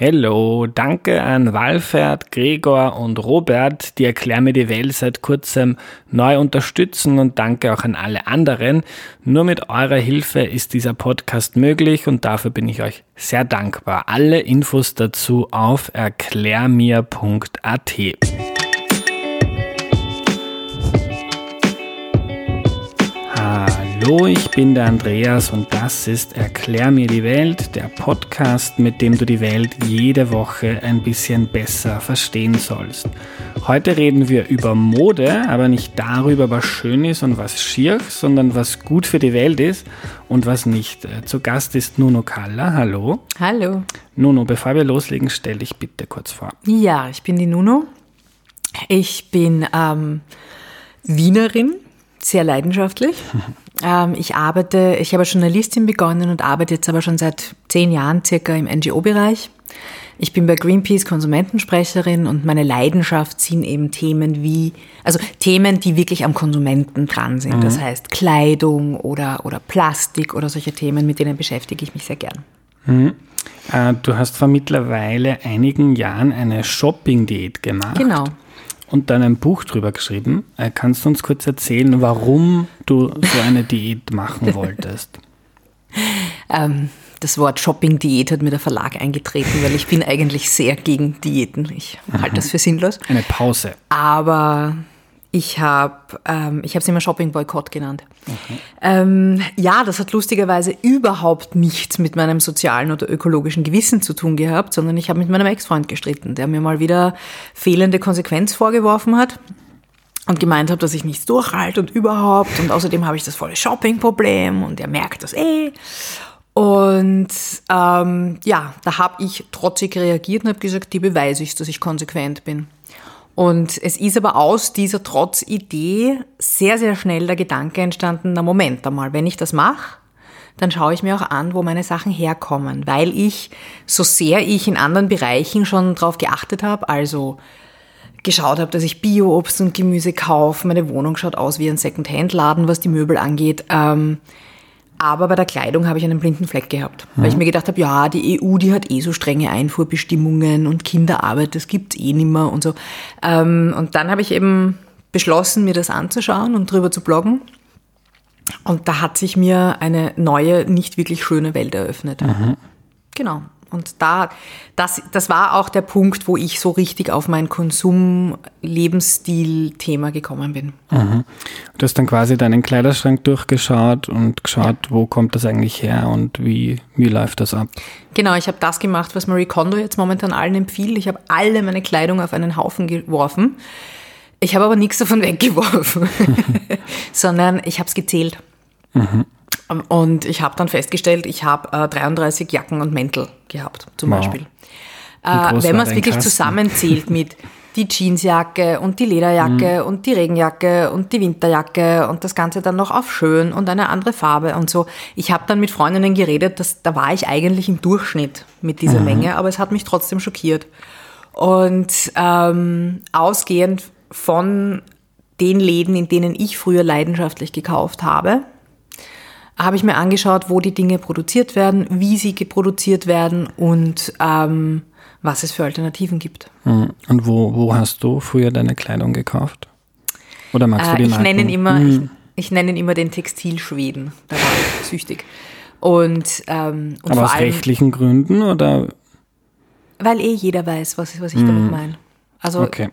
Hallo, danke an Walfert, Gregor und Robert, die Erklär mir die Welt seit kurzem neu unterstützen und danke auch an alle anderen. Nur mit eurer Hilfe ist dieser Podcast möglich und dafür bin ich euch sehr dankbar. Alle Infos dazu auf erklärmir.at. Hallo, ich bin der Andreas und das ist Erklär mir die Welt, der Podcast, mit dem du die Welt jede Woche ein bisschen besser verstehen sollst. Heute reden wir über Mode, aber nicht darüber, was schön ist und was schier, sondern was gut für die Welt ist und was nicht. Zu Gast ist Nuno Kalla. Hallo. Hallo. Nuno, bevor wir loslegen, stell dich bitte kurz vor. Ja, ich bin die Nuno. Ich bin ähm, Wienerin, sehr leidenschaftlich. Ähm, ich arbeite, ich habe als Journalistin begonnen und arbeite jetzt aber schon seit zehn Jahren circa im NGO-Bereich. Ich bin bei Greenpeace Konsumentensprecherin und meine Leidenschaft sind eben Themen wie, also Themen, die wirklich am Konsumenten dran sind. Mhm. Das heißt Kleidung oder, oder Plastik oder solche Themen, mit denen beschäftige ich mich sehr gern. Mhm. Äh, du hast vor mittlerweile einigen Jahren eine Shopping-Diät gemacht. Genau und dann ein Buch drüber geschrieben. Äh, kannst du uns kurz erzählen, warum du so eine Diät machen wolltest? ähm, das Wort Shopping-Diät hat mir der Verlag eingetreten, weil ich bin eigentlich sehr gegen Diäten. Ich halte das für sinnlos. Eine Pause. Aber ich habe ähm, ich es immer Shopping-Boykott genannt. Okay. Ähm, ja, das hat lustigerweise überhaupt nichts mit meinem sozialen oder ökologischen Gewissen zu tun gehabt, sondern ich habe mit meinem Ex-Freund gestritten, der mir mal wieder fehlende Konsequenz vorgeworfen hat und gemeint hat, dass ich nichts durchhalte und überhaupt. Und außerdem habe ich das volle Shopping-Problem und er merkt das eh. Und ähm, ja, da habe ich trotzig reagiert und habe gesagt, die beweise ich, dass ich konsequent bin. Und es ist aber aus dieser Trotzidee sehr, sehr schnell der Gedanke entstanden, na Moment einmal, wenn ich das mache, dann schaue ich mir auch an, wo meine Sachen herkommen, weil ich, so sehr ich in anderen Bereichen schon darauf geachtet habe, also geschaut habe, dass ich Bio-Obst und Gemüse kaufe, meine Wohnung schaut aus wie ein Second-Hand-Laden, was die Möbel angeht, ähm, aber bei der Kleidung habe ich einen blinden Fleck gehabt, mhm. weil ich mir gedacht habe, ja, die EU, die hat eh so strenge Einfuhrbestimmungen und Kinderarbeit, das gibt's eh nimmer und so. Ähm, und dann habe ich eben beschlossen, mir das anzuschauen und drüber zu bloggen. Und da hat sich mir eine neue, nicht wirklich schöne Welt eröffnet. Mhm. Genau. Und da, das, das war auch der Punkt, wo ich so richtig auf mein Konsum-Lebensstil-Thema gekommen bin. Mhm. Du hast dann quasi deinen Kleiderschrank durchgeschaut und geschaut, ja. wo kommt das eigentlich her und wie, wie läuft das ab? Genau, ich habe das gemacht, was Marie Kondo jetzt momentan allen empfiehlt. Ich habe alle meine Kleidung auf einen Haufen geworfen. Ich habe aber nichts davon weggeworfen, sondern ich habe es gezählt. Mhm. Und ich habe dann festgestellt, ich habe äh, 33 Jacken und Mäntel gehabt, zum wow. Beispiel. Äh, wenn man es wirklich Kasten? zusammenzählt mit die Jeansjacke und die Lederjacke mhm. und die Regenjacke und die Winterjacke und das Ganze dann noch auf schön und eine andere Farbe und so. Ich habe dann mit Freundinnen geredet, dass, da war ich eigentlich im Durchschnitt mit dieser mhm. Menge, aber es hat mich trotzdem schockiert. Und ähm, ausgehend von den Läden, in denen ich früher leidenschaftlich gekauft habe, habe ich mir angeschaut, wo die Dinge produziert werden, wie sie produziert werden und ähm, was es für Alternativen gibt. Mhm. Und wo, wo hast du früher deine Kleidung gekauft? Oder magst du die äh, ich nenne ihn immer, mhm. ich, ich nenne ihn immer den Textilschweden. Da war ich süchtig. Und, ähm, und Aber aus allem, rechtlichen Gründen oder? Weil eh jeder weiß, was, was ich mhm. damit meine. Also okay.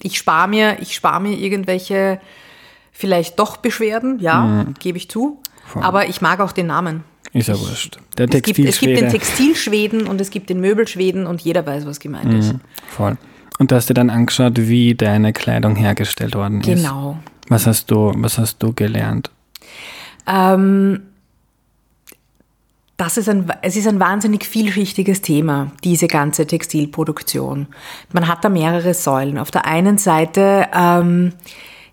ich spare mir, ich spare mir irgendwelche vielleicht doch Beschwerden, ja, mhm. gebe ich zu. Aber ich mag auch den Namen. Ist ja wurscht. Der es, gibt, es gibt den Textilschweden und es gibt den Möbelschweden und jeder weiß, was gemeint mhm, ist. Voll. Und du hast dir dann angeschaut, wie deine Kleidung hergestellt worden ist. Genau. Was hast du, was hast du gelernt? Ähm, das ist ein, es ist ein wahnsinnig vielschichtiges Thema, diese ganze Textilproduktion. Man hat da mehrere Säulen. Auf der einen Seite ähm,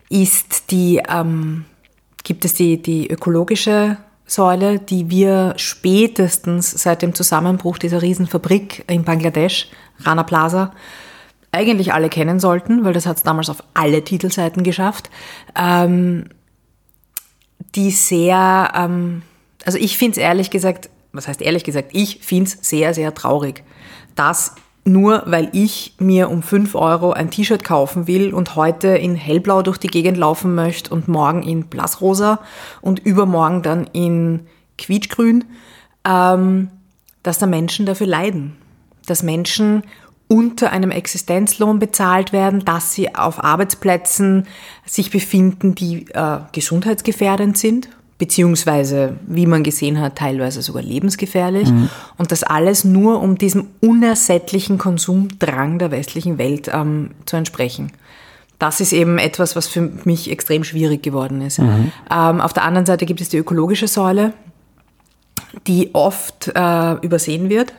ist die ähm, gibt es die, die ökologische Säule, die wir spätestens seit dem Zusammenbruch dieser Riesenfabrik in Bangladesch, Rana Plaza, eigentlich alle kennen sollten, weil das hat es damals auf alle Titelseiten geschafft, ähm, die sehr, ähm, also ich finde es ehrlich gesagt, was heißt ehrlich gesagt, ich finde es sehr, sehr traurig, das nur weil ich mir um 5 Euro ein T-Shirt kaufen will und heute in hellblau durch die Gegend laufen möchte und morgen in blassrosa und übermorgen dann in quietschgrün, ähm, dass da Menschen dafür leiden. Dass Menschen unter einem Existenzlohn bezahlt werden, dass sie auf Arbeitsplätzen sich befinden, die äh, gesundheitsgefährdend sind, beziehungsweise, wie man gesehen hat, teilweise sogar lebensgefährlich. Mhm. Und das alles nur, um diesem unersättlichen Konsumdrang der westlichen Welt ähm, zu entsprechen. Das ist eben etwas, was für mich extrem schwierig geworden ist. Mhm. Ähm, auf der anderen Seite gibt es die ökologische Säule, die oft äh, übersehen wird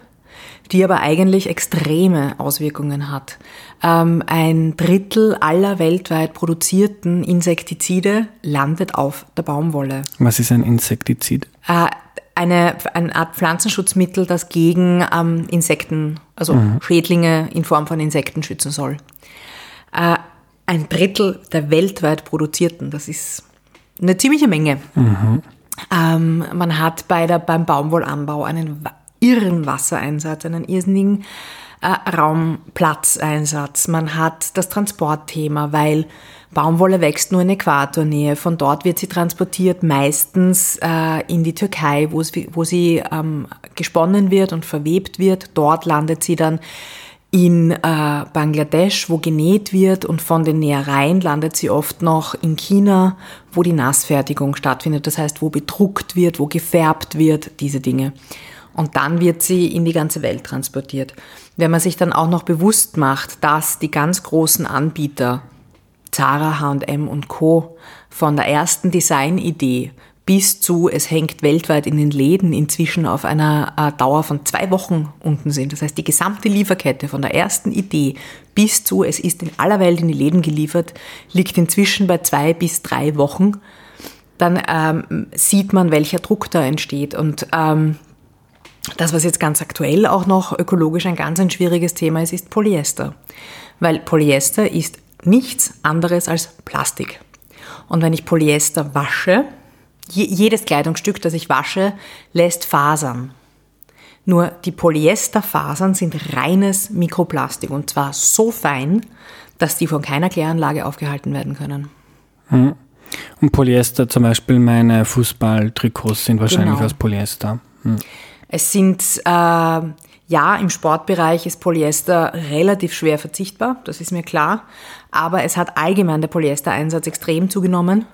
die aber eigentlich extreme Auswirkungen hat. Ähm, ein Drittel aller weltweit produzierten Insektizide landet auf der Baumwolle. Was ist ein Insektizid? Äh, eine, eine Art Pflanzenschutzmittel, das gegen ähm, Insekten, also mhm. Schädlinge in Form von Insekten schützen soll. Äh, ein Drittel der weltweit produzierten, das ist eine ziemliche Menge. Mhm. Ähm, man hat bei der, beim Baumwollanbau einen irren Wassereinsatz, einen irrsinnigen äh, Raumplatzeinsatz. Man hat das Transportthema, weil Baumwolle wächst nur in Äquatornähe. Von dort wird sie transportiert, meistens äh, in die Türkei, wo, es, wo sie ähm, gesponnen wird und verwebt wird. Dort landet sie dann in äh, Bangladesch, wo genäht wird und von den Nähereien landet sie oft noch in China, wo die Nassfertigung stattfindet. Das heißt, wo bedruckt wird, wo gefärbt wird, diese Dinge. Und dann wird sie in die ganze Welt transportiert. Wenn man sich dann auch noch bewusst macht, dass die ganz großen Anbieter, Zara, H&M und Co., von der ersten Designidee bis zu, es hängt weltweit in den Läden inzwischen auf einer äh, Dauer von zwei Wochen unten sind. Das heißt, die gesamte Lieferkette von der ersten Idee bis zu, es ist in aller Welt in die Läden geliefert, liegt inzwischen bei zwei bis drei Wochen. Dann ähm, sieht man, welcher Druck da entsteht. Und ähm, das, was jetzt ganz aktuell auch noch ökologisch ein ganz ein schwieriges Thema ist, ist Polyester. Weil Polyester ist nichts anderes als Plastik. Und wenn ich Polyester wasche, jedes Kleidungsstück, das ich wasche, lässt Fasern. Nur die Polyesterfasern sind reines Mikroplastik und zwar so fein, dass die von keiner Kläranlage aufgehalten werden können. Hm. Und Polyester, zum Beispiel meine Fußballtrikots sind wahrscheinlich genau. aus Polyester. Hm. Es sind, äh, ja, im Sportbereich ist Polyester relativ schwer verzichtbar, das ist mir klar. Aber es hat allgemein der Polyestereinsatz extrem zugenommen.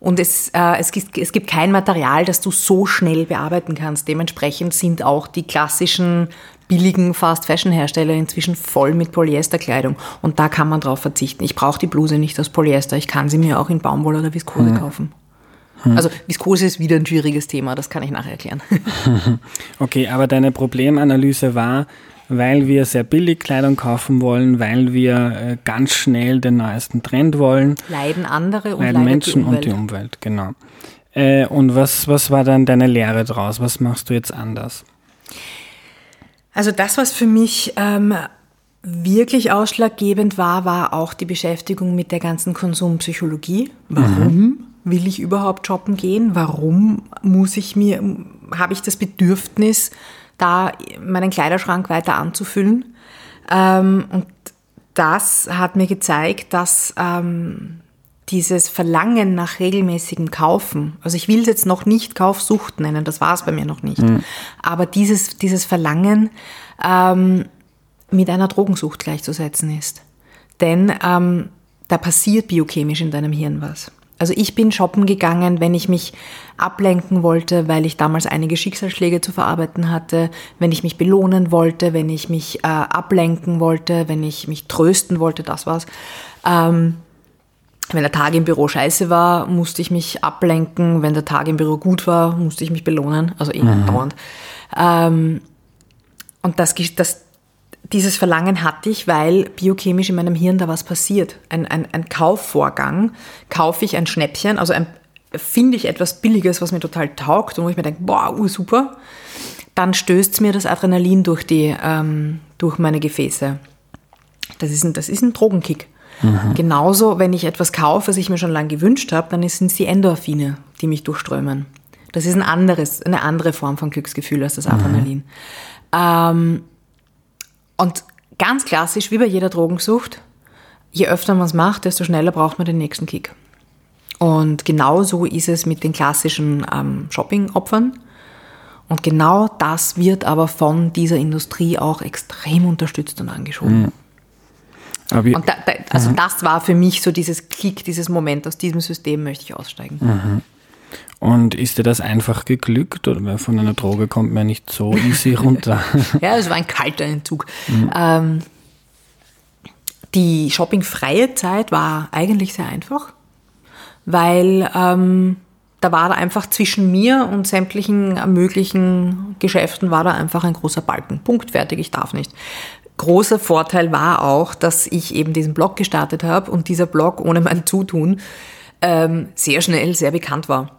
Und es, äh, es, gibt, es gibt kein Material, das du so schnell bearbeiten kannst. Dementsprechend sind auch die klassischen billigen Fast-Fashion-Hersteller inzwischen voll mit Polyesterkleidung. Und da kann man drauf verzichten. Ich brauche die Bluse nicht aus Polyester. Ich kann sie mir auch in Baumwolle oder Viskose mhm. kaufen. Hm. Also Viskose ist wieder ein schwieriges Thema, das kann ich nachher erklären. Okay, aber deine Problemanalyse war, weil wir sehr billig Kleidung kaufen wollen, weil wir äh, ganz schnell den neuesten Trend wollen. Leiden andere und leiden Menschen die und die Umwelt, genau. Äh, und was, was war dann deine Lehre draus? Was machst du jetzt anders? Also das, was für mich ähm, wirklich ausschlaggebend war, war auch die Beschäftigung mit der ganzen Konsumpsychologie. Warum? Mhm will ich überhaupt shoppen gehen? Warum muss ich mir, habe ich das Bedürfnis, da meinen Kleiderschrank weiter anzufüllen? Ähm, und das hat mir gezeigt, dass ähm, dieses Verlangen nach regelmäßigem Kaufen, also ich will es jetzt noch nicht Kaufsucht nennen, das war es bei mir noch nicht, mhm. aber dieses, dieses Verlangen ähm, mit einer Drogensucht gleichzusetzen ist. Denn ähm, da passiert biochemisch in deinem Hirn was. Also ich bin shoppen gegangen, wenn ich mich ablenken wollte, weil ich damals einige Schicksalsschläge zu verarbeiten hatte, wenn ich mich belohnen wollte, wenn ich mich äh, ablenken wollte, wenn ich mich trösten wollte, das war's. Ähm, wenn der Tag im Büro scheiße war, musste ich mich ablenken. Wenn der Tag im Büro gut war, musste ich mich belohnen. Also eh mhm. dauernd. Ähm, und das, das, dieses Verlangen hatte ich, weil biochemisch in meinem Hirn da was passiert. Ein, ein, ein Kaufvorgang. Kaufe ich ein Schnäppchen, also ein, finde ich etwas Billiges, was mir total taugt und wo ich mir denke, boah, uh, super, dann stößt mir das Adrenalin durch, die, ähm, durch meine Gefäße. Das ist ein, das ist ein Drogenkick. Mhm. Genauso, wenn ich etwas kaufe, was ich mir schon lange gewünscht habe, dann sind es die Endorphine, die mich durchströmen. Das ist ein anderes, eine andere Form von Glücksgefühl als das Adrenalin. Mhm. Ähm, Und ganz klassisch, wie bei jeder Drogensucht, je öfter man es macht, desto schneller braucht man den nächsten Kick. Und genau so ist es mit den klassischen ähm, Shopping-Opfern. Und genau das wird aber von dieser Industrie auch extrem unterstützt und angeschoben. Mhm. und da, da, also mhm. das war für mich so dieses Klick, dieses Moment, aus diesem System möchte ich aussteigen. Mhm. Und ist dir das einfach geglückt? Oder von einer Droge kommt man nicht so easy runter? ja, es war ein kalter Entzug. Mhm. Ähm, die shoppingfreie Zeit war eigentlich sehr einfach, weil ähm, da war da einfach zwischen mir und sämtlichen möglichen Geschäften war da einfach ein großer Balken. Punkt, fertig, ich darf nicht. Großer Vorteil war auch, dass ich eben diesen Blog gestartet habe und dieser Blog ohne mein Zutun ähm, sehr schnell sehr bekannt war.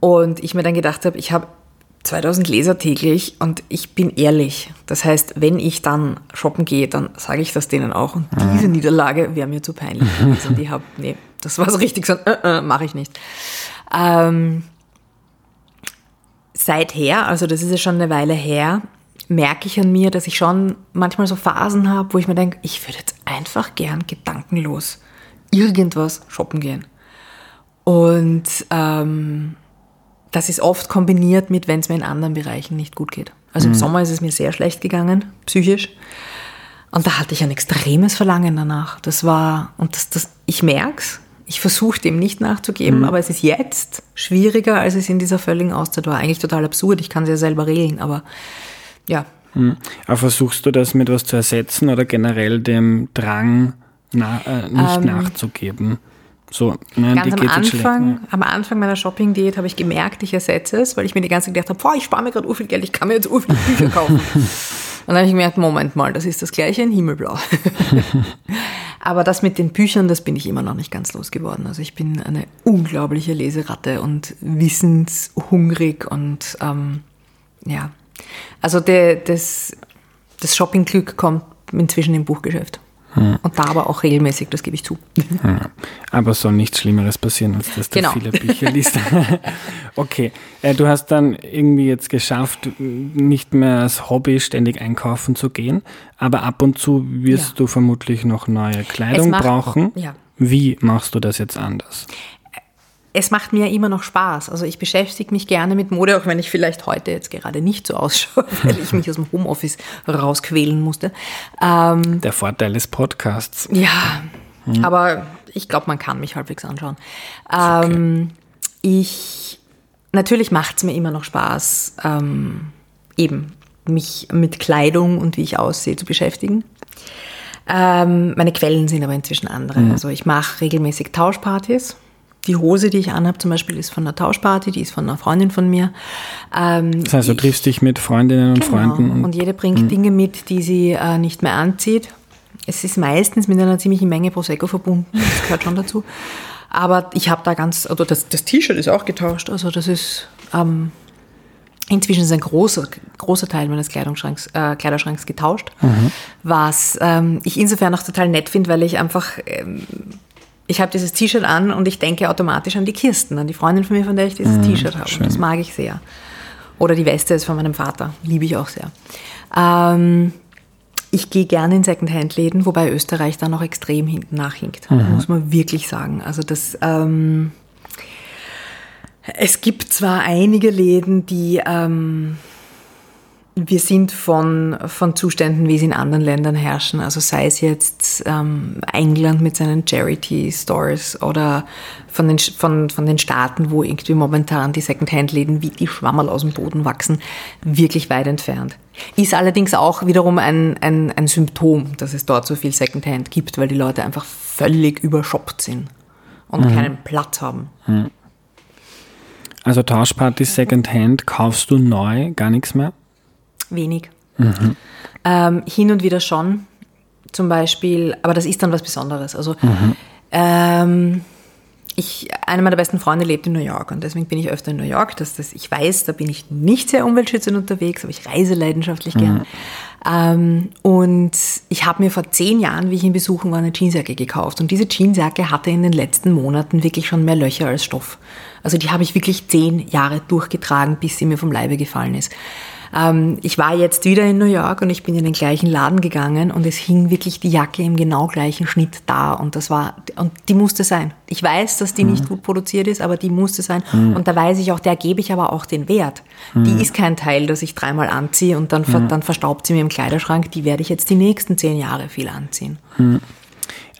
Und ich mir dann gedacht habe, ich habe 2000 Leser täglich und ich bin ehrlich. Das heißt, wenn ich dann shoppen gehe, dann sage ich das denen auch. Und diese Niederlage wäre mir zu peinlich. Also die habe, nee, das war so richtig so, äh, äh, mache ich nicht. Ähm, seither, also das ist ja schon eine Weile her, merke ich an mir, dass ich schon manchmal so Phasen habe, wo ich mir denke, ich würde jetzt einfach gern gedankenlos irgendwas shoppen gehen. Und ähm, das ist oft kombiniert mit, wenn es mir in anderen Bereichen nicht gut geht. Also mhm. im Sommer ist es mir sehr schlecht gegangen, psychisch. Und da hatte ich ein extremes Verlangen danach. Das war, und das, das, ich merke es, ich versuche dem nicht nachzugeben, mhm. aber es ist jetzt schwieriger, als es in dieser völligen Auszeit war. Eigentlich total absurd, ich kann es ja selber regeln, aber ja. Mhm. Aber versuchst du das mit was zu ersetzen oder generell dem Drang na, äh, nicht ähm, nachzugeben? So, nein, Ganz am Anfang, am Anfang meiner Shopping-Diät habe ich gemerkt, ich ersetze es, weil ich mir die ganze Zeit gedacht habe, boah, ich spare mir gerade viel Geld, ich kann mir jetzt viel Bücher kaufen. Und dann habe ich gemerkt, Moment mal, das ist das gleiche in Himmelblau. Aber das mit den Büchern, das bin ich immer noch nicht ganz losgeworden. Also ich bin eine unglaubliche Leseratte und wissenshungrig und ähm, ja. Also der, das, das Shopping-Glück kommt inzwischen im Buchgeschäft. Hm. Und da aber auch regelmäßig, das gebe ich zu. Hm. Aber soll nichts Schlimmeres passieren, als dass du genau. viele Bücher liest. okay, äh, du hast dann irgendwie jetzt geschafft, nicht mehr als Hobby ständig einkaufen zu gehen, aber ab und zu wirst ja. du vermutlich noch neue Kleidung macht, brauchen. Ja. Wie machst du das jetzt anders? Es macht mir immer noch Spaß. Also ich beschäftige mich gerne mit Mode, auch wenn ich vielleicht heute jetzt gerade nicht so ausschaue, weil ich mich aus dem Homeoffice rausquälen musste. Ähm, Der Vorteil des Podcasts. Ja, hm. aber ich glaube, man kann mich halbwegs anschauen. Ähm, okay. Ich, natürlich macht es mir immer noch Spaß, ähm, eben mich mit Kleidung und wie ich aussehe zu beschäftigen. Ähm, meine Quellen sind aber inzwischen andere. Mhm. Also ich mache regelmäßig Tauschpartys die Hose, die ich anhabe, zum Beispiel, ist von einer Tauschparty, die ist von einer Freundin von mir. Ähm, das heißt, du ich, triffst dich mit Freundinnen und genau, Freunden. Und, und jede bringt mh. Dinge mit, die sie äh, nicht mehr anzieht. Es ist meistens mit einer ziemlichen Menge Prosecco verbunden, das gehört schon dazu. Aber ich habe da ganz, also das, das T-Shirt ist auch getauscht, also das ist ähm, inzwischen ist ein großer, großer Teil meines Kleidungsschranks, äh, Kleiderschranks getauscht, mhm. was ähm, ich insofern auch total nett finde, weil ich einfach ähm, ich habe dieses T-Shirt an und ich denke automatisch an die Kirsten, an die Freundin von mir, von der ich dieses mhm, T-Shirt habe. Das mag ich sehr. Oder die Weste ist von meinem Vater, liebe ich auch sehr. Ähm, ich gehe gerne in Secondhand-Läden, wobei Österreich da noch extrem hinten nachhinkt, mhm. muss man wirklich sagen. Also das, ähm, es gibt zwar einige Läden, die ähm, wir sind von, von Zuständen, wie sie in anderen Ländern herrschen, also sei es jetzt ähm, England mit seinen Charity-Stores oder von den, von, von den Staaten, wo irgendwie momentan die Second-Hand-Läden wie die Schwammerl aus dem Boden wachsen, wirklich weit entfernt. Ist allerdings auch wiederum ein, ein, ein Symptom, dass es dort so viel Second-Hand gibt, weil die Leute einfach völlig überschoppt sind und mhm. keinen Platz haben. Mhm. Also Tauschparty Second-Hand kaufst du neu gar nichts mehr? Wenig. Mhm. Ähm, hin und wieder schon, zum Beispiel, aber das ist dann was Besonderes. Also mhm. ähm, ich, eine meiner besten Freunde lebt in New York und deswegen bin ich öfter in New York. Das, das, ich weiß, da bin ich nicht sehr umweltschützend unterwegs, aber ich reise leidenschaftlich mhm. gern. Ähm, und ich habe mir vor zehn Jahren, wie ich ihn besuchen war, eine Jeansjacke gekauft. Und diese Jeansjacke hatte in den letzten Monaten wirklich schon mehr Löcher als Stoff. Also die habe ich wirklich zehn Jahre durchgetragen, bis sie mir vom Leibe gefallen ist. Ähm, ich war jetzt wieder in New York und ich bin in den gleichen Laden gegangen und es hing wirklich die Jacke im genau gleichen Schnitt da und das war, und die musste sein. Ich weiß, dass die mhm. nicht gut produziert ist, aber die musste sein mhm. und da weiß ich auch, der gebe ich aber auch den Wert. Mhm. Die ist kein Teil, das ich dreimal anziehe und dann, mhm. dann verstaubt sie mir im Kleiderschrank, die werde ich jetzt die nächsten zehn Jahre viel anziehen.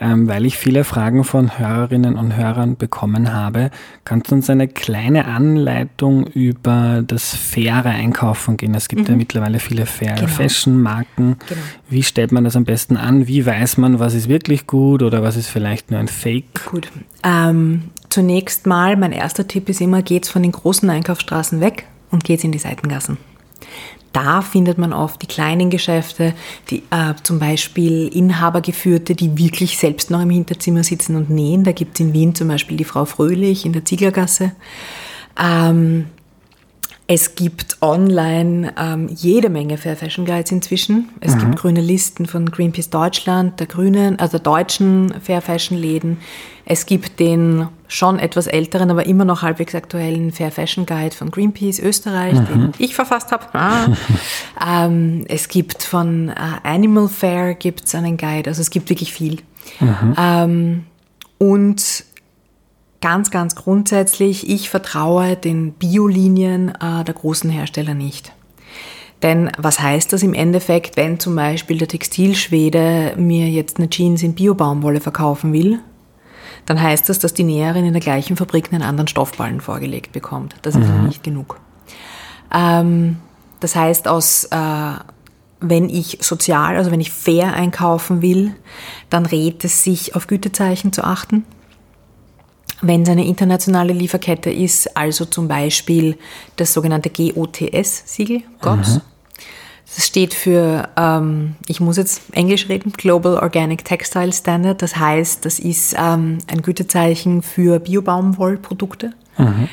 Ähm, weil ich viele Fragen von Hörerinnen und Hörern bekommen habe. Kannst du uns eine kleine Anleitung über das faire Einkaufen geben? Es gibt mhm. ja mittlerweile viele faire genau. Fashion-Marken. Genau. Wie stellt man das am besten an? Wie weiß man, was ist wirklich gut oder was ist vielleicht nur ein Fake? Gut. Ähm, zunächst mal, mein erster Tipp ist immer, geht's von den großen Einkaufsstraßen weg und geht's in die Seitengassen. Da findet man oft die kleinen Geschäfte, die äh, zum Beispiel Inhabergeführte, die wirklich selbst noch im Hinterzimmer sitzen und nähen. Da gibt es in Wien zum Beispiel die Frau Fröhlich in der Zieglergasse. Ähm, es gibt online ähm, jede Menge Fair Fashion Guides inzwischen. Es mhm. gibt grüne Listen von Greenpeace Deutschland, der grünen, also der deutschen Fair Fashion Läden. Es gibt den schon etwas älteren, aber immer noch halbwegs aktuellen Fair Fashion Guide von Greenpeace Österreich, mhm. den ich verfasst habe. Ah. ähm, es gibt von äh, Animal Fair gibt's einen Guide, also es gibt wirklich viel. Mhm. Ähm, und ganz, ganz grundsätzlich, ich vertraue den Biolinien äh, der großen Hersteller nicht. Denn was heißt das im Endeffekt, wenn zum Beispiel der Textilschwede mir jetzt eine Jeans in Biobaumwolle verkaufen will? Dann heißt das, dass die Näherin in der gleichen Fabrik einen anderen Stoffballen vorgelegt bekommt. Das ist mhm. nicht genug. Ähm, das heißt, aus, äh, wenn ich sozial, also wenn ich fair einkaufen will, dann rät es sich, auf Gütezeichen zu achten wenn es eine internationale Lieferkette ist, also zum Beispiel das sogenannte GOTS-Siegel, GOTS. Das steht für, ähm, ich muss jetzt Englisch reden, Global Organic Textile Standard. Das heißt, das ist ähm, ein Gütezeichen für Biobaumwollprodukte, mhm.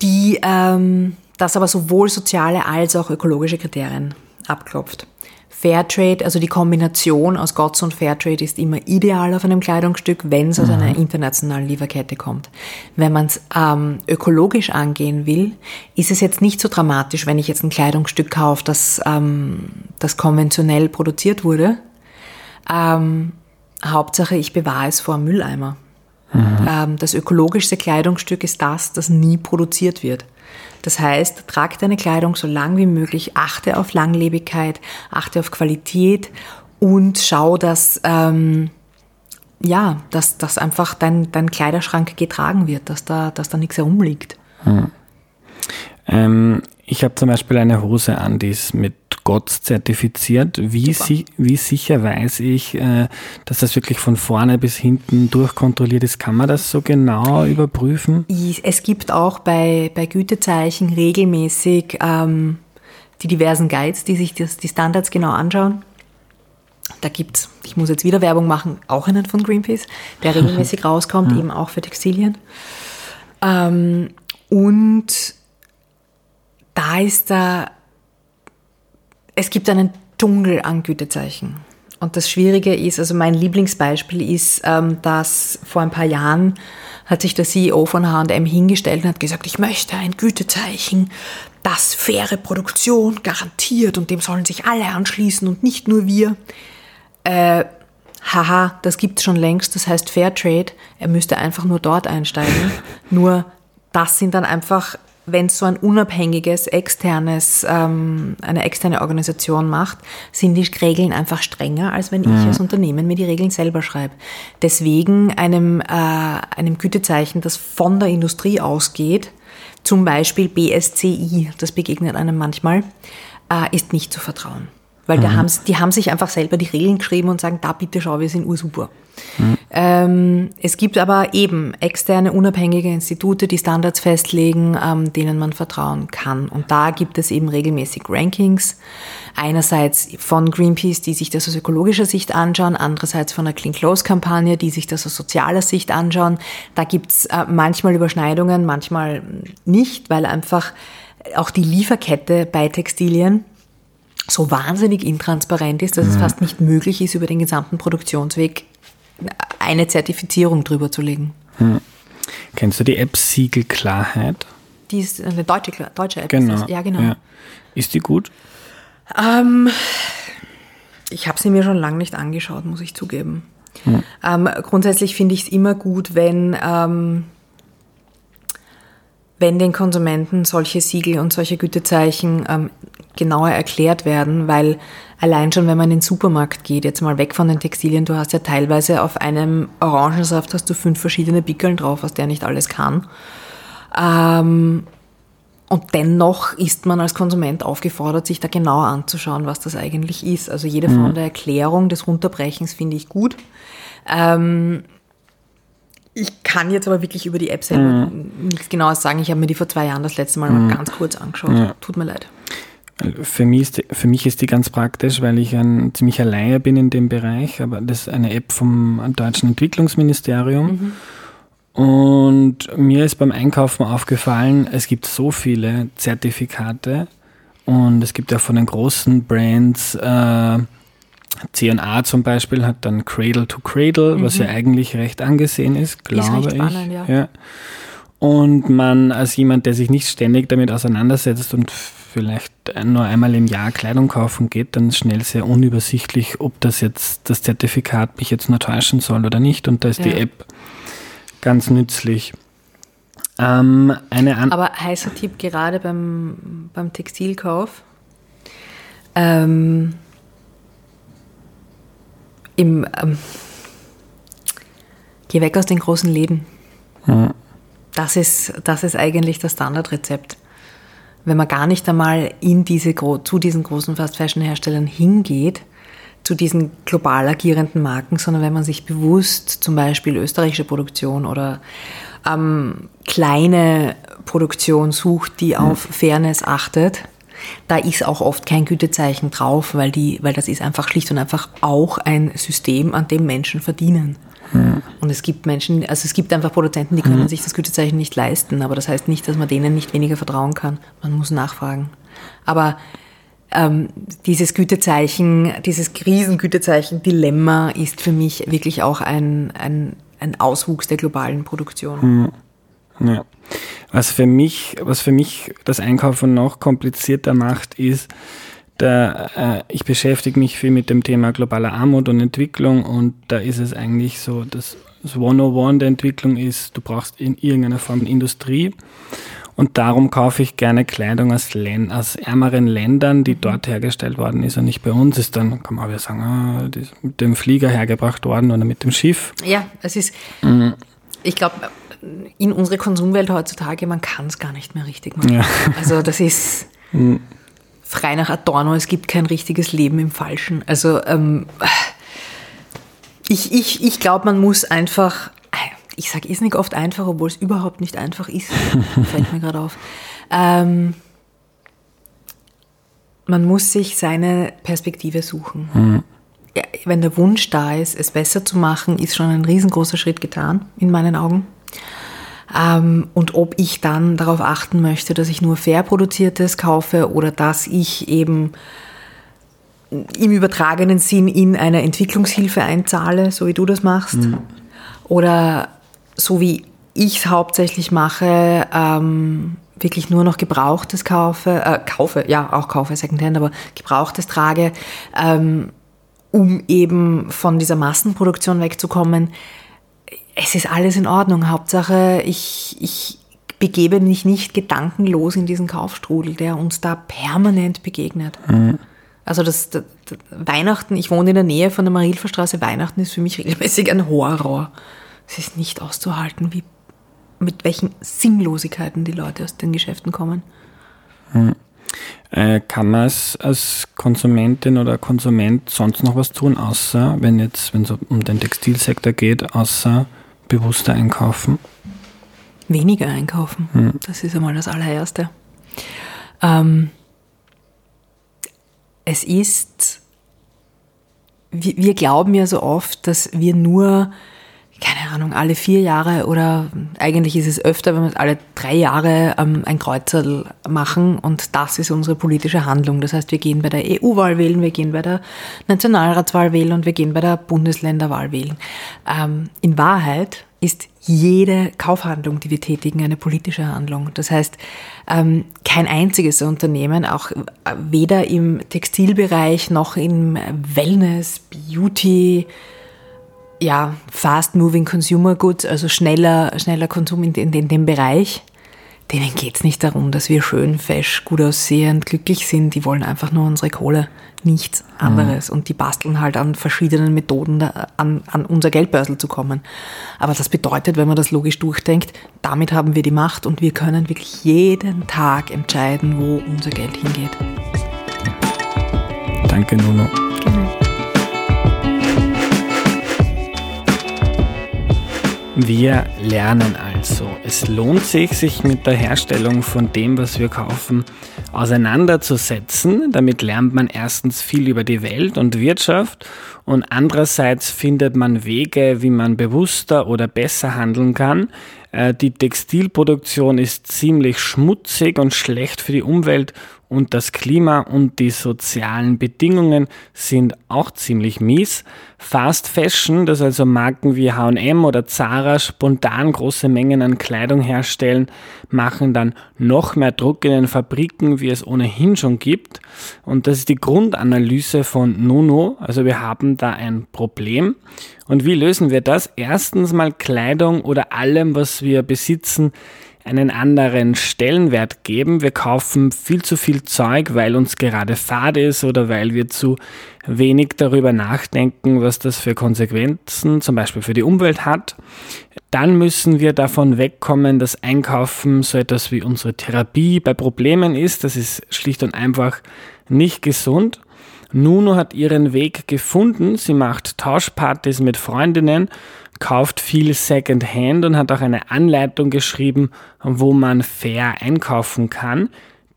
die ähm, das aber sowohl soziale als auch ökologische Kriterien abklopft. Fairtrade, also die Kombination aus GOTS und Fairtrade ist immer ideal auf einem Kleidungsstück, wenn es aus mhm. einer internationalen Lieferkette kommt. Wenn man es ähm, ökologisch angehen will, ist es jetzt nicht so dramatisch, wenn ich jetzt ein Kleidungsstück kaufe, das, ähm, das konventionell produziert wurde. Ähm, Hauptsache, ich bewahre es vor Mülleimer. Mhm. Ähm, das ökologischste Kleidungsstück ist das, das nie produziert wird. Das heißt, trag deine Kleidung so lang wie möglich, achte auf Langlebigkeit, achte auf Qualität und schau, dass, ähm, ja, dass, dass einfach dein, dein Kleiderschrank getragen wird, dass da, dass da nichts herumliegt. Hm. Ähm, ich habe zum Beispiel eine Hose an, die ist mit Gott zertifiziert. Wie, si wie sicher weiß ich, äh, dass das wirklich von vorne bis hinten durchkontrolliert ist? Kann man das so genau überprüfen? Es gibt auch bei, bei Gütezeichen regelmäßig ähm, die diversen Guides, die sich das, die Standards genau anschauen. Da gibt es, ich muss jetzt wieder Werbung machen, auch einen von Greenpeace, der regelmäßig rauskommt, eben auch für Textilien. Ähm, und da ist da es gibt einen Dschungel an Gütezeichen. Und das Schwierige ist, also mein Lieblingsbeispiel ist, ähm, dass vor ein paar Jahren hat sich der CEO von H&M hingestellt und hat gesagt, ich möchte ein Gütezeichen, das faire Produktion garantiert und dem sollen sich alle anschließen und nicht nur wir. Äh, haha, das gibt's schon längst, das heißt Fairtrade. Er müsste einfach nur dort einsteigen. nur das sind dann einfach wenn es so ein unabhängiges, externes, ähm, eine externe Organisation macht, sind die Regeln einfach strenger, als wenn ich mhm. als Unternehmen mir die Regeln selber schreibe. Deswegen einem, äh, einem Gütezeichen, das von der Industrie ausgeht, zum Beispiel BSCI, das begegnet einem manchmal, äh, ist nicht zu vertrauen. Weil mhm. haben, die haben sich einfach selber die Regeln geschrieben und sagen, da bitte schau, wir sind ursuper. Mhm. Ähm, es gibt aber eben externe, unabhängige Institute, die Standards festlegen, ähm, denen man vertrauen kann. Und da gibt es eben regelmäßig Rankings. Einerseits von Greenpeace, die sich das aus ökologischer Sicht anschauen, andererseits von der Clean Clothes Kampagne, die sich das aus sozialer Sicht anschauen. Da gibt's äh, manchmal Überschneidungen, manchmal nicht, weil einfach auch die Lieferkette bei Textilien so wahnsinnig intransparent ist, dass mhm. es fast nicht möglich ist, über den gesamten Produktionsweg eine Zertifizierung drüber zu legen. Mhm. Kennst du die App Siegelklarheit? die ist eine deutsche, deutsche App. Genau. Ist. Ja, genau. Ja. Ist die gut? Ähm, ich habe sie mir schon lange nicht angeschaut, muss ich zugeben. Hm. Ähm, grundsätzlich finde ich es immer gut, wenn, ähm, wenn den Konsumenten solche Siegel und solche Gütezeichen ähm, genauer erklärt werden, weil allein schon, wenn man in den Supermarkt geht, jetzt mal weg von den Textilien, du hast ja teilweise auf einem Orangensaft hast du fünf verschiedene Pickeln drauf, was der nicht alles kann. Ähm, und dennoch ist man als Konsument aufgefordert, sich da genauer anzuschauen, was das eigentlich ist. Also jede Form mhm. der Erklärung, des Runterbrechens finde ich gut. Ähm, ich kann jetzt aber wirklich über die App selber mhm. nichts Genaues sagen. Ich habe mir die vor zwei Jahren das letzte Mal mhm. mal ganz kurz angeschaut. Ja. Tut mir leid. Für mich, ist die, für mich ist die ganz praktisch, weil ich ein ziemlicher Laie bin in dem Bereich, aber das ist eine App vom deutschen Entwicklungsministerium. Mhm. Und mir ist beim Einkaufen aufgefallen, es gibt so viele Zertifikate und es gibt ja von den großen Brands, äh, C&A zum Beispiel hat dann Cradle to Cradle, mhm. was ja eigentlich recht angesehen ist, glaube ist ich. Spannend, ja. ja. Und man als jemand, der sich nicht ständig damit auseinandersetzt und vielleicht nur einmal im Jahr Kleidung kaufen geht, dann schnell sehr unübersichtlich, ob das jetzt das Zertifikat mich jetzt nur täuschen soll oder nicht. Und da ist ja. die App ganz nützlich. Ähm, eine Aber heißer Tipp gerade beim, beim Textilkauf. Ähm, im, ähm, geh weg aus den großen Läden. Ja. Das, ist, das ist eigentlich das Standardrezept. Wenn man gar nicht einmal in diese, zu diesen großen Fast-Fashion-Herstellern hingeht, zu diesen global agierenden Marken, sondern wenn man sich bewusst zum Beispiel österreichische Produktion oder ähm, kleine Produktion sucht, die auf Fairness achtet, da ist auch oft kein Gütezeichen drauf, weil, die, weil das ist einfach schlicht und einfach auch ein System, an dem Menschen verdienen. Mhm. Und es gibt Menschen, also es gibt einfach Produzenten, die können mhm. sich das Gütezeichen nicht leisten, aber das heißt nicht, dass man denen nicht weniger vertrauen kann. Man muss nachfragen. Aber ähm, dieses Gütezeichen, dieses Krisengütezeichen-Dilemma ist für mich wirklich auch ein, ein, ein Auswuchs der globalen Produktion. Mhm. Ja. Was für mich, was für mich das Einkaufen noch komplizierter macht, ist, da, äh, ich beschäftige mich viel mit dem Thema globaler Armut und Entwicklung und da ist es eigentlich so, dass das 101 der Entwicklung ist, du brauchst in irgendeiner Form Industrie und darum kaufe ich gerne Kleidung aus, Län aus ärmeren Ländern, die dort hergestellt worden ist und nicht bei uns ist. Dann kann man auch wieder sagen, ah, die ist mit dem Flieger hergebracht worden oder mit dem Schiff. Ja, es ist, mhm. ich glaube, in unserer Konsumwelt heutzutage, man kann es gar nicht mehr richtig machen. Ja. Also das ist mhm. frei nach Adorno, es gibt kein richtiges Leben im Falschen. Also ähm, ich, ich, ich glaube, man muss einfach ich sage ist nicht oft einfach, obwohl es überhaupt nicht einfach ist, fällt mir gerade auf. Ähm, man muss sich seine Perspektive suchen. Mhm. Ja, wenn der Wunsch da ist, es besser zu machen, ist schon ein riesengroßer Schritt getan, in meinen Augen. Ähm, und ob ich dann darauf achten möchte, dass ich nur fair produziertes kaufe oder dass ich eben im übertragenen Sinn in eine Entwicklungshilfe einzahle, so wie du das machst. Mhm. Oder so wie ich es hauptsächlich mache, ähm, wirklich nur noch Gebrauchtes kaufe, äh, kaufe, ja, auch kaufe Secondhand, aber Gebrauchtes trage, ähm, um eben von dieser Massenproduktion wegzukommen. Es ist alles in Ordnung. Hauptsache, ich, ich begebe mich nicht gedankenlos in diesen Kaufstrudel, der uns da permanent begegnet. Mhm. Also das, das, das, Weihnachten, ich wohne in der Nähe von der Marilferstraße, Weihnachten ist für mich regelmäßig ein Horror. Es ist nicht auszuhalten, wie, mit welchen Sinnlosigkeiten die Leute aus den Geschäften kommen. Hm. Äh, kann man es als Konsumentin oder Konsument sonst noch was tun, außer, wenn jetzt, wenn es um den Textilsektor geht, außer bewusster einkaufen? Weniger einkaufen. Hm. Das ist einmal das allererste. Ähm, es ist, wir, wir glauben ja so oft, dass wir nur keine Ahnung, alle vier Jahre oder eigentlich ist es öfter, wenn wir alle drei Jahre ähm, ein Kreuzel machen und das ist unsere politische Handlung. Das heißt, wir gehen bei der EU-Wahl wählen, wir gehen bei der Nationalratswahl wählen und wir gehen bei der Bundesländerwahl wählen. Ähm, in Wahrheit ist jede Kaufhandlung, die wir tätigen, eine politische Handlung. Das heißt, ähm, kein einziges Unternehmen, auch weder im Textilbereich noch im Wellness, Beauty, ja, Fast Moving Consumer Goods, also schneller, schneller Konsum in, in, in dem Bereich, denen geht es nicht darum, dass wir schön, fesch, gut aussehend, glücklich sind. Die wollen einfach nur unsere Kohle, nichts anderes. Mhm. Und die basteln halt an verschiedenen Methoden, an, an unser Geldbörsel zu kommen. Aber das bedeutet, wenn man das logisch durchdenkt, damit haben wir die Macht und wir können wirklich jeden Tag entscheiden, wo unser Geld hingeht. Danke, Nuno. Wir lernen also. Es lohnt sich, sich mit der Herstellung von dem, was wir kaufen, auseinanderzusetzen. Damit lernt man erstens viel über die Welt und Wirtschaft und andererseits findet man Wege, wie man bewusster oder besser handeln kann. Äh, die Textilproduktion ist ziemlich schmutzig und schlecht für die Umwelt und das Klima und die sozialen Bedingungen sind auch ziemlich mies. Fast Fashion, das also Marken wie H&M oder Zara spontan große Mengen an Kleidung herstellen, machen dann noch mehr Druck in den Fabriken, wie es ohnehin schon gibt. Und das ist die Grundanalyse von Nuno. Also wir haben da ein Problem. Und wie lösen wir das? Erstens mal Kleidung oder allem, was wir besitzen, einen anderen Stellenwert geben. Wir kaufen viel zu viel Zeug, weil uns gerade fad ist oder weil wir zu wenig darüber nachdenken, was das für Konsequenzen zum Beispiel für die Umwelt hat. Dann müssen wir davon wegkommen, dass Einkaufen so etwas wie unsere Therapie bei Problemen ist. Das ist schlicht und einfach nicht gesund. Nuno hat ihren Weg gefunden. Sie macht Tauschpartys mit Freundinnen kauft viel Secondhand und hat auch eine Anleitung geschrieben, wo man fair einkaufen kann.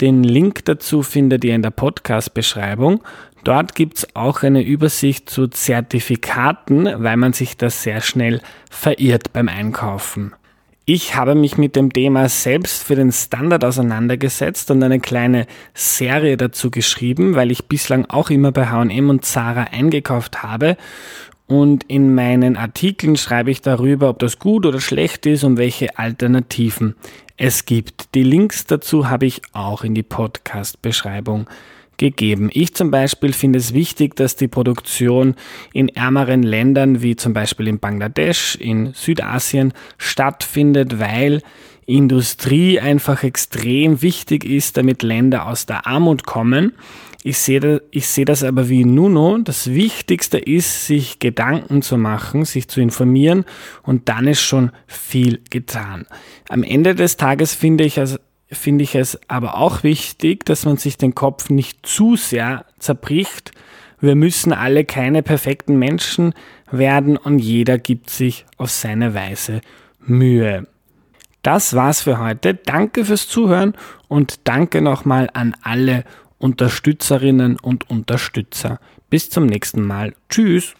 Den Link dazu findet ihr in der Podcast-Beschreibung. Dort gibt es auch eine Übersicht zu Zertifikaten, weil man sich da sehr schnell verirrt beim Einkaufen. Ich habe mich mit dem Thema selbst für den Standard auseinandergesetzt und eine kleine Serie dazu geschrieben, weil ich bislang auch immer bei H&M und Zara eingekauft habe und in meinen Artikeln schreibe ich darüber, ob das gut oder schlecht ist und welche Alternativen es gibt. Die Links dazu habe ich auch in die Podcast-Beschreibung gegeben. Ich zum Beispiel finde es wichtig, dass die Produktion in ärmeren Ländern wie zum Beispiel in Bangladesch, in Südasien stattfindet, weil Industrie einfach extrem wichtig ist, damit Länder aus der Armut kommen. Ich sehe, ich sehe das aber wie Nuno. Das Wichtigste ist, sich Gedanken zu machen, sich zu informieren und dann ist schon viel getan. Am Ende des Tages finde ich, es, finde ich es aber auch wichtig, dass man sich den Kopf nicht zu sehr zerbricht. Wir müssen alle keine perfekten Menschen werden und jeder gibt sich auf seine Weise Mühe. Das war's für heute. Danke fürs Zuhören und danke nochmal an alle Unterstützerinnen und Unterstützer. Bis zum nächsten Mal. Tschüss.